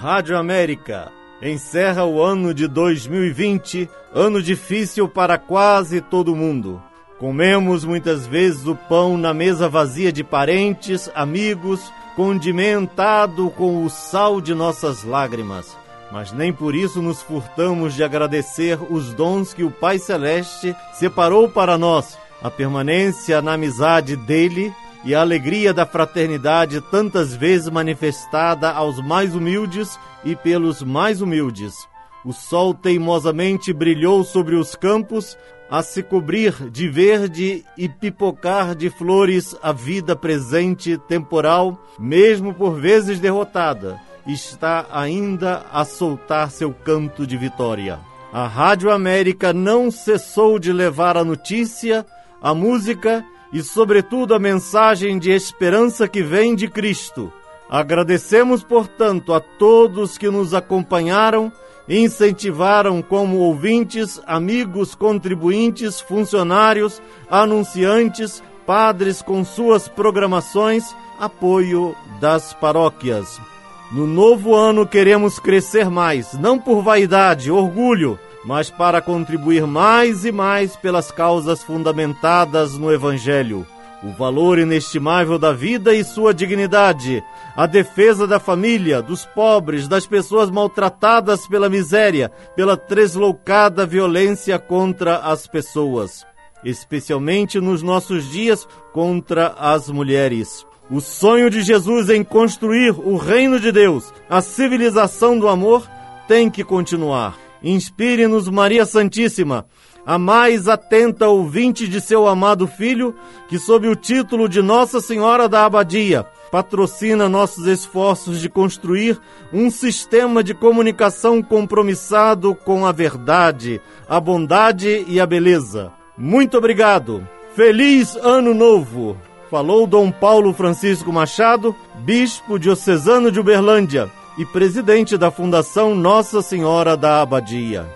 Rádio América encerra o ano de 2020, ano difícil para quase todo mundo. Comemos muitas vezes o pão na mesa vazia de parentes, amigos, condimentado com o sal de nossas lágrimas. Mas nem por isso nos furtamos de agradecer os dons que o Pai Celeste separou para nós, a permanência na amizade dele e a alegria da fraternidade tantas vezes manifestada aos mais humildes e pelos mais humildes. O sol teimosamente brilhou sobre os campos, a se cobrir de verde e pipocar de flores a vida presente temporal, mesmo por vezes derrotada, está ainda a soltar seu canto de vitória. A Rádio América não cessou de levar a notícia, a música e, sobretudo, a mensagem de esperança que vem de Cristo. Agradecemos, portanto, a todos que nos acompanharam e incentivaram como ouvintes, amigos, contribuintes, funcionários, anunciantes, padres com suas programações, apoio das paróquias. No novo ano queremos crescer mais, não por vaidade, orgulho, mas para contribuir mais e mais pelas causas fundamentadas no Evangelho. O valor inestimável da vida e sua dignidade, a defesa da família, dos pobres, das pessoas maltratadas pela miséria, pela tresloucada violência contra as pessoas, especialmente nos nossos dias contra as mulheres. O sonho de Jesus em construir o reino de Deus, a civilização do amor, tem que continuar. Inspire-nos, Maria Santíssima, a mais atenta ouvinte de seu amado Filho, que, sob o título de Nossa Senhora da Abadia, patrocina nossos esforços de construir um sistema de comunicação compromissado com a verdade, a bondade e a beleza. Muito obrigado! Feliz Ano Novo! Falou Dom Paulo Francisco Machado, bispo diocesano de Uberlândia e presidente da Fundação Nossa Senhora da Abadia.